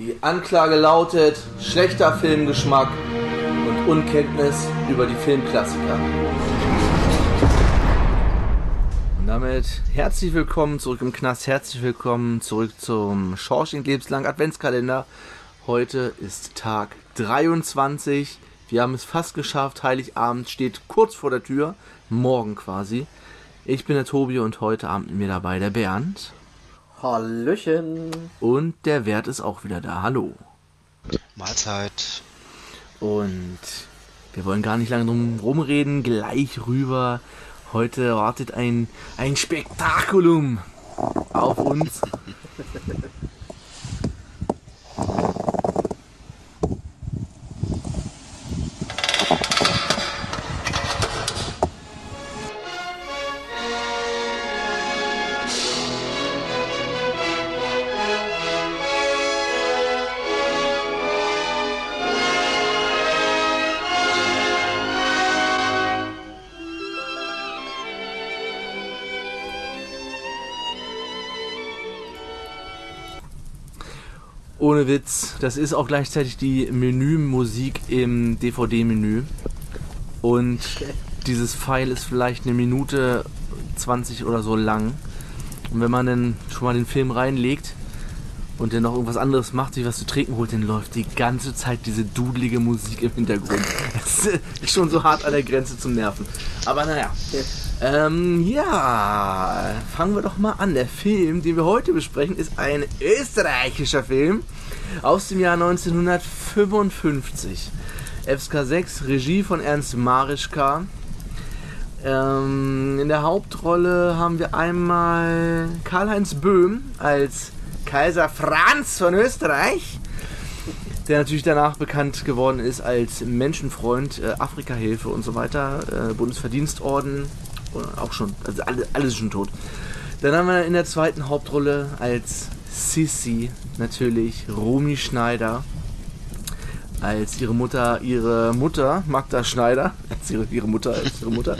Die Anklage lautet schlechter Filmgeschmack und Unkenntnis über die Filmklassiker. Und damit herzlich willkommen zurück im Knast, herzlich willkommen zurück zum Schorsching Lebenslang Adventskalender. Heute ist Tag 23. Wir haben es fast geschafft. Heiligabend steht kurz vor der Tür. Morgen quasi. Ich bin der Tobi und heute Abend mit mir dabei der Bernd. Hallöchen. Und der Wert ist auch wieder da. Hallo. Mahlzeit. Und wir wollen gar nicht lange drum rumreden. Gleich rüber. Heute wartet ein, ein Spektakulum auf uns. Ohne Witz, das ist auch gleichzeitig die Menümusik im DVD-Menü. Und dieses Pfeil ist vielleicht eine Minute 20 oder so lang. Und wenn man dann schon mal den Film reinlegt und dann noch irgendwas anderes macht, sich was zu trinken holt, dann läuft die ganze Zeit diese dudelige Musik im Hintergrund. Das ist schon so hart an der Grenze zum Nerven. Aber naja. Ähm, ja, fangen wir doch mal an. Der Film, den wir heute besprechen, ist ein österreichischer Film aus dem Jahr 1955. FSK 6, Regie von Ernst Marischka. Ähm, in der Hauptrolle haben wir einmal Karl-Heinz Böhm als Kaiser Franz von Österreich, der natürlich danach bekannt geworden ist als Menschenfreund, äh, Afrikahilfe und so weiter, äh, Bundesverdienstorden, auch schon, also alles, alles schon tot. Dann haben wir in der zweiten Hauptrolle als Sissy natürlich Romy Schneider. Als ihre Mutter, ihre Mutter, Magda Schneider, als ihre, ihre Mutter, als ihre Mutter.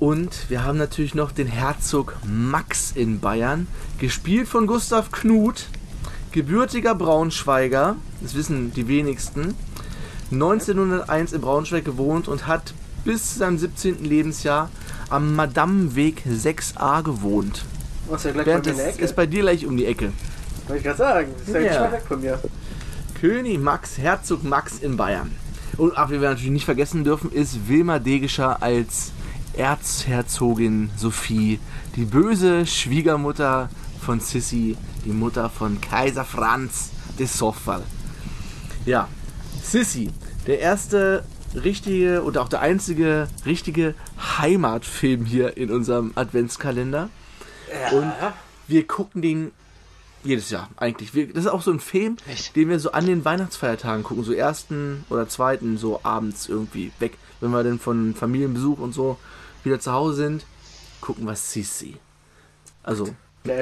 Und wir haben natürlich noch den Herzog Max in Bayern, gespielt von Gustav Knut, gebürtiger Braunschweiger, das wissen die wenigsten. 1901 in Braunschweig gewohnt und hat bis zu seinem 17. Lebensjahr am Madameweg 6a gewohnt. Was ja gleich Bernd, bei mir ist bei dir gleich um die Ecke. Wollte ich gerade sagen. Das ist ja, Ja. nicht weit weg von mir. König Max, Herzog Max in Bayern. Und ach, wie wir natürlich nicht vergessen dürfen, ist Wilma Degescher als Erzherzogin Sophie, die böse Schwiegermutter von Sissi, die Mutter von Kaiser Franz de Soffal. Ja, Sissi, der erste richtige und auch der einzige richtige Heimatfilm hier in unserem Adventskalender. Und wir gucken den jedes Jahr eigentlich. Wir, das ist auch so ein Film, Echt? den wir so an den Weihnachtsfeiertagen gucken, so ersten oder zweiten, so abends irgendwie weg. Wenn wir dann von Familienbesuch und so wieder zu Hause sind, gucken wir Sissi. Also,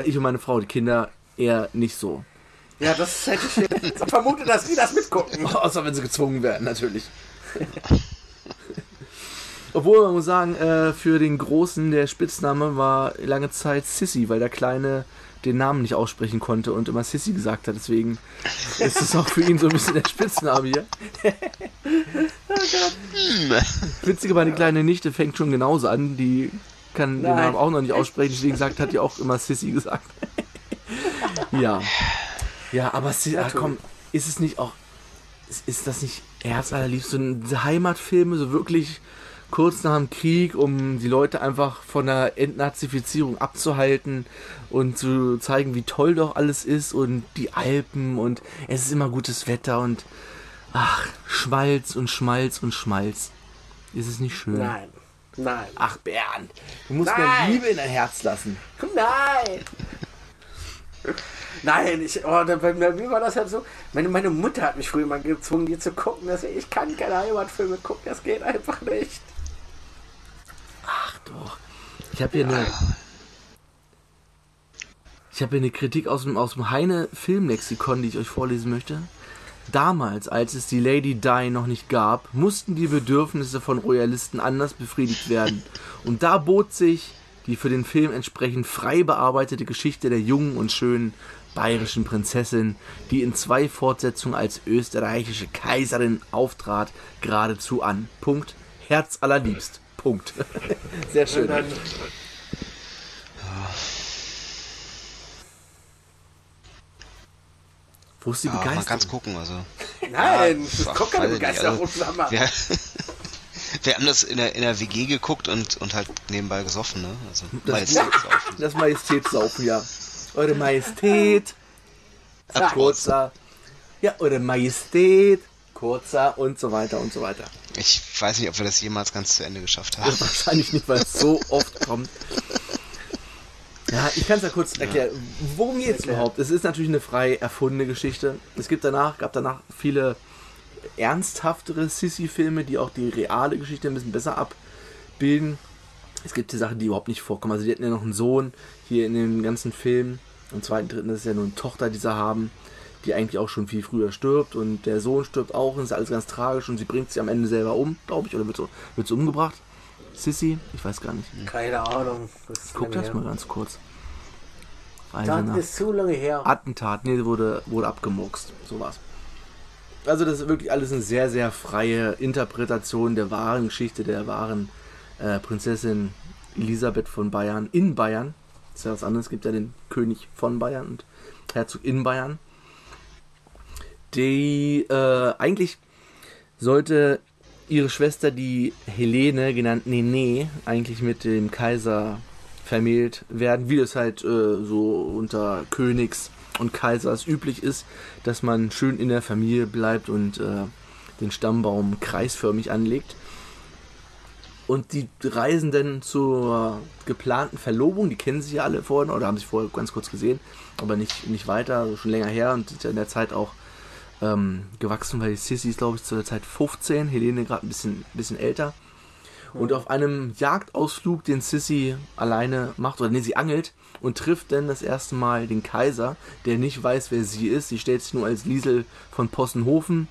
ich und meine Frau, die Kinder eher nicht so. Ja, das hätte ich vermutet, dass die das mitgucken. Außer wenn sie gezwungen werden, natürlich. Obwohl man muss sagen, äh, für den Großen der Spitzname war lange Zeit Sissy, weil der Kleine den Namen nicht aussprechen konnte und immer Sissy gesagt hat. Deswegen ist es auch für ihn so ein bisschen der Spitzname hier. Witzige war, die kleine Nichte fängt schon genauso an. Die kann den Nein. Namen auch noch nicht aussprechen, deswegen sagt, hat die auch immer Sissy gesagt. ja. Ja, aber Sissy, Ja, ah, komm, ist es nicht auch ist, das nicht herzallerliebst, so diese Heimatfilme, so wirklich kurz nach dem Krieg, um die Leute einfach von der Entnazifizierung abzuhalten und zu zeigen, wie toll doch alles ist und die Alpen und es ist immer gutes Wetter und ach, Schmalz und Schmalz und Schmalz. Ist es nicht schön? Nein. Nein. Ach, Bernd, du musst mir. Liebe in dein Herz lassen. Nein. Nein, ich, oh, bei mir war das halt so. Meine, meine Mutter hat mich früher mal gezwungen, die zu gucken. Dass ich, kann keine Heimatfilme gucken, das geht einfach nicht. Ach doch. Ich habe hier eine. Ich habe hier eine Kritik aus dem, aus dem Heine Filmlexikon, die ich euch vorlesen möchte. Damals, als es die Lady Di noch nicht gab, mussten die Bedürfnisse von Royalisten anders befriedigt werden. Und da bot sich die für den Film entsprechend frei bearbeitete Geschichte der jungen und schönen bayerischen Prinzessin, die in zwei Fortsetzungen als österreichische Kaiserin auftrat, geradezu an. Punkt. Herz allerliebst. Punkt. Sehr schön. Wo ist die Ja, man kann es Begeisterung? gucken, also. nein, Ja, das kommt keine ich nicht, Begeisterung, also, mal. Wir, haben das in der, in der WG geguckt und, und halt nebenbei gesoffen, ne? Also, Das- Majestätssaufen. Das Majestätssaufen, ja. Eure Majestät. Ja. Kurzer. Ja, Eure Majestät. Kurzer und so weiter und so weiter. Ich weiß nicht, ob wir das jemals ganz zu Ende geschafft haben. Ja, wahrscheinlich nicht, weil es so oft kommt. Ja, ich kann es ja kurz erklären. Worum geht es überhaupt? Es ist natürlich eine frei erfundene Geschichte. Es gibt danach, gab danach viele ernsthaftere Sissy-Filme, die auch die reale Geschichte ein bisschen besser abbilden. Es gibt die Sachen, die überhaupt nicht vorkommen. Also die hatten ja noch einen Sohn hier in den ganzen Filmen. Im zweiten, dritten ist ja nur eine Tochter, die sie haben, die eigentlich auch schon viel früher stirbt. Und der Sohn stirbt auch und ist alles ganz tragisch. Und sie bringt sich am Ende selber um, glaube ich. Oder wird so, wird so umgebracht. Sissy? Ich weiß gar nicht. Keine Ahnung. Das Guck das her. mal ganz kurz. Das ist zu lange her. Attentat, nee, wurde, wurde abgemurkst. So war's. Also das ist wirklich alles eine sehr, sehr freie Interpretation der wahren Geschichte der wahren äh, Prinzessin Elisabeth von Bayern in Bayern. Das ist ja was anderes. Es gibt ja den König von Bayern und Herzog in Bayern. Die äh, eigentlich sollte ihre Schwester, die Helene, genannt Nene, eigentlich mit dem Kaiser vermählt werden, wie das halt äh, so unter Königs und Kaisers üblich ist, dass man schön in der Familie bleibt und äh, den Stammbaum kreisförmig anlegt. Und die reisen dann zur geplanten Verlobung, die kennen sich ja alle vorhin oder haben sich vorher ganz kurz gesehen, aber nicht, nicht weiter, also schon länger her und sind ja in der Zeit auch ähm, gewachsen, weil Sissy ist, glaube ich, zu der Zeit 15, Helene gerade ein bisschen, bisschen älter. Und auf einem Jagdausflug, den Sissy alleine macht, oder nee, sie angelt und trifft dann das erste Mal den Kaiser, der nicht weiß, wer sie ist. Sie stellt sich nur als Liesel von Possenhofen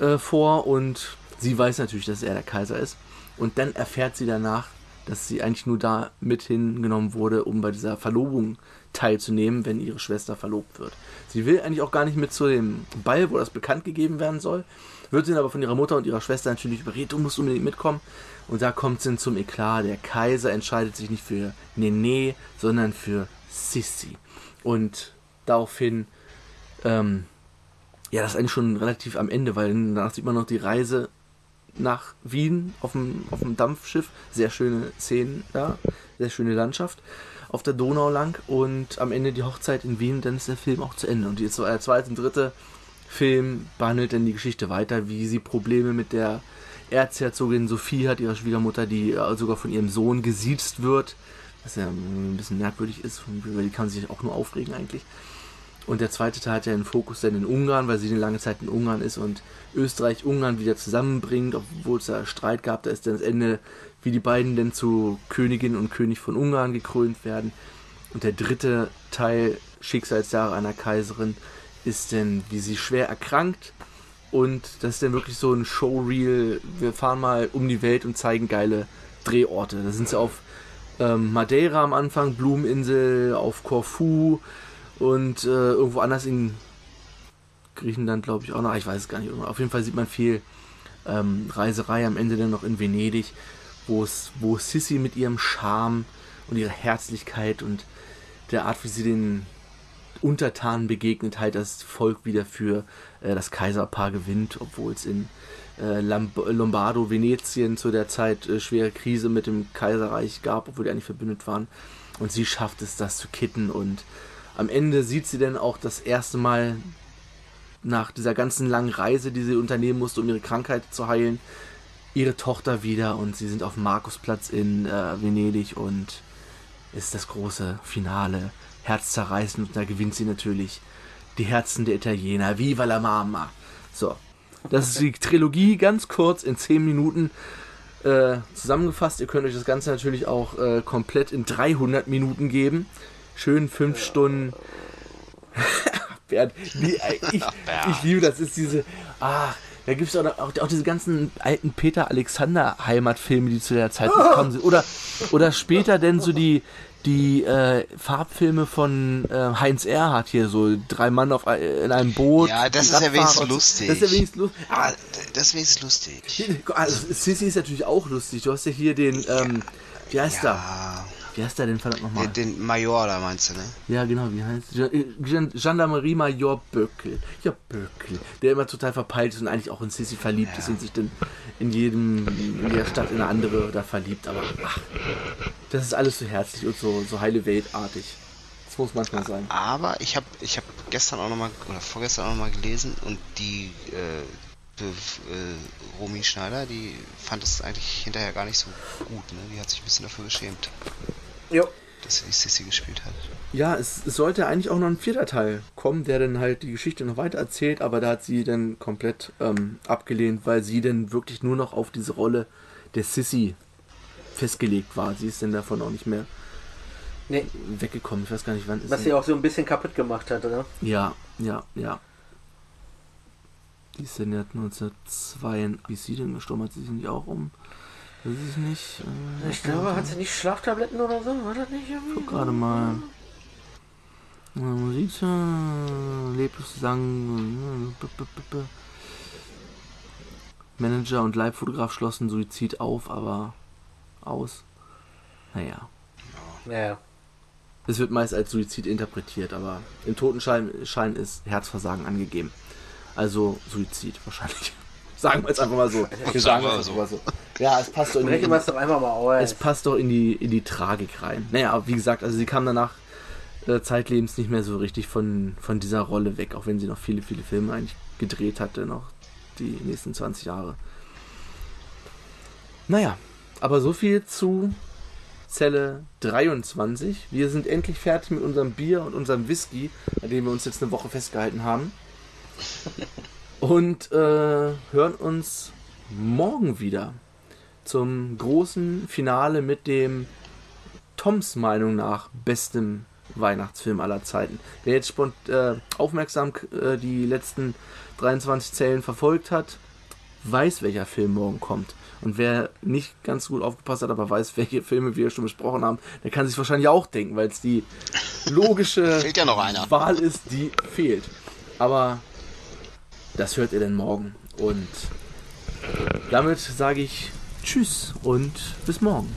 äh, vor und sie weiß natürlich, dass er der Kaiser ist. Und dann erfährt sie danach, dass sie eigentlich nur da mit hingenommen wurde, um bei dieser Verlobung teilzunehmen, wenn ihre Schwester verlobt wird. Sie will eigentlich auch gar nicht mit zu dem Ball, wo das bekannt gegeben werden soll, wird sie aber von ihrer Mutter und ihrer Schwester natürlich überredet, du musst unbedingt mitkommen. Und da kommt dann zum Eklat. Der Kaiser entscheidet sich nicht für Nene, sondern für Sissi. Und daraufhin, ähm, ja, das ist eigentlich schon relativ am Ende, weil danach sieht man noch die Reise nach Wien auf dem, auf dem Dampfschiff. Sehr schöne Szenen da, sehr schöne Landschaft auf der Donau lang und am Ende die Hochzeit in Wien, dann ist der Film auch zu Ende. Und jetzt der zweite und dritte Film behandelt dann die Geschichte weiter, wie sie Probleme mit der Erzherzogin Sophie hat, ihrer Schwiegermutter, die äh, sogar von ihrem Sohn gesiezt wird, was ja ein bisschen merkwürdig ist, über die kann sich auch nur aufregen eigentlich. Und der zweite Teil hat ja den Fokus dann in Ungarn, weil sie eine lange Zeit in Ungarn ist und Österreich Ungarn wieder zusammenbringt, obwohl es da Streit gab. Da ist dann das Ende, wie die beiden denn zu Königin und König von Ungarn gekrönt werden. Und der dritte Teil, Schicksalsjahre einer Kaiserin, ist dann, wie sie schwer erkrankt. Und das ist dann wirklich so ein Showreel. Wir fahren mal um die Welt und zeigen geile Drehorte. Da sind sie auf ähm, Madeira am Anfang, Blumeninsel, auf Korfu und äh, irgendwo anders in Griechenland, glaube ich, auch noch. Ich weiß es gar nicht. Auf jeden Fall sieht man viel ähm, Reiserei am Ende dann noch in Venedig, wo es, wo Sissi mit ihrem Charme und ihrer Herzlichkeit und der Art, wie sie den Untertanen begegnet, halt das Volk wieder für äh, das Kaiserpaar gewinnt, obwohl es in äh, Lombardo, Venetien zu der Zeit äh, schwere Krise mit dem Kaiserreich gab, obwohl die eigentlich verbündet waren. Und sie schafft es, das zu kitten und am Ende sieht sie dann auch das erste Mal nach dieser ganzen langen Reise, die sie unternehmen musste, um ihre Krankheit zu heilen, ihre Tochter wieder und sie sind auf Markusplatz in äh, Venedig und ist das große Finale, herzzerreißend und da gewinnt sie natürlich die Herzen der Italiener. Viva la Mama! So, das ist die Trilogie, ganz kurz in 10 Minuten äh, zusammengefasst. Ihr könnt euch das Ganze natürlich auch äh, komplett in 300 Minuten geben. Schön 5 Stunden. Bernd, wie, äh, ich, ich liebe das, ist diese, ach, Da gibt es auch, auch, auch diese ganzen alten Peter Alexander Heimatfilme, die zu der Zeit gekommen sind. Oder, oder später denn so die, die äh, Farbfilme von äh, Heinz Erhardt hier, so drei Mann auf, ein- in einem Boot. Ja, das ist ja wenigstens so. lustig. Das ist ja wenigstens lustig. Aber das ist wenigstens lustig. Also, Sissy ist natürlich auch lustig. Du hast ja hier den, ähm, wie heißt der? Ja, Wie heißt der denn verdammt nochmal? den, den Major da meinst du, ne? Ja, genau, wie heißt Gen- Gendarmerie Major Böckel. Ja, Böckel. Der immer total verpeilt ist und eigentlich auch in Sissy verliebt ist und sich dann in jedem, in der Stadt in eine andere da verliebt. Aber ach, das ist alles so herzlich und so, so heile Weltartig. Das muss manchmal sein. Aber ich habe ich hab gestern auch nochmal, oder vorgestern auch nochmal gelesen und die äh, äh, Romy Schneider, die fand es eigentlich hinterher gar nicht so gut, ne? Die hat sich ein bisschen dafür geschämt, Jo. dass sie Sissy gespielt hat. Ja, es, es sollte eigentlich auch noch ein vierter Teil kommen, der dann halt die Geschichte noch weiter erzählt, aber da hat sie dann komplett ähm, abgelehnt, weil sie dann wirklich nur noch auf diese Rolle der Sissy festgelegt war. Sie ist dann davon auch nicht mehr Nee, weggekommen. Ich weiß gar nicht, wann ist was sie- auch so ein bisschen kaputt gemacht hat, oder? Ja, ja, ja. Die ist dann ja 1902. Wie ist sie denn gestorben? Hat sie sich nicht auch um? Das ist nicht. Äh, Ich glaube, hat sie nicht Schlaftabletten oder so? War das nicht irgendwie? Guck gerade mal. Äh, Musik, äh, leblos Gesang. äh, Manager und Leibfotograf schlossen Suizid auf, aber aus. Naja. Ja, ja. Es wird meist als Suizid interpretiert, aber im Totenschein Schein ist Herzversagen angegeben. Also Suizid wahrscheinlich. Sagen wir es einfach mal so. Wir sagen wir es so. so. Ja, es passt doch in es doch einfach mal aus. es passt doch in die, in die Tragik rein. Naja, aber wie gesagt, also sie kam danach äh, zeitlebens nicht mehr so richtig von, von dieser Rolle weg, auch wenn sie noch viele, viele Filme eigentlich gedreht hatte, noch die nächsten 20 Jahre. Naja, aber so viel zu Zelle 23. Wir sind endlich fertig mit unserem Bier und unserem Whisky, an dem wir uns jetzt eine Woche festgehalten haben. Und äh, hören uns morgen wieder zum großen Finale mit dem Toms Meinung nach bestem Weihnachtsfilm aller Zeiten. Wer jetzt spont, äh, aufmerksam äh, die letzten 23 Zellen verfolgt hat, weiß, welcher Film morgen kommt. Und wer nicht ganz gut aufgepasst hat, aber weiß, welche Filme wir schon besprochen haben, der kann sich wahrscheinlich auch denken, weil es die logische Fehlt ja noch einer. Wahl ist, die fehlt. Aber das hört ihr dann morgen. Und damit sage ich Tschüss und bis morgen.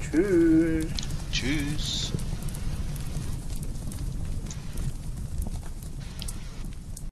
Tschüss. Tschüss.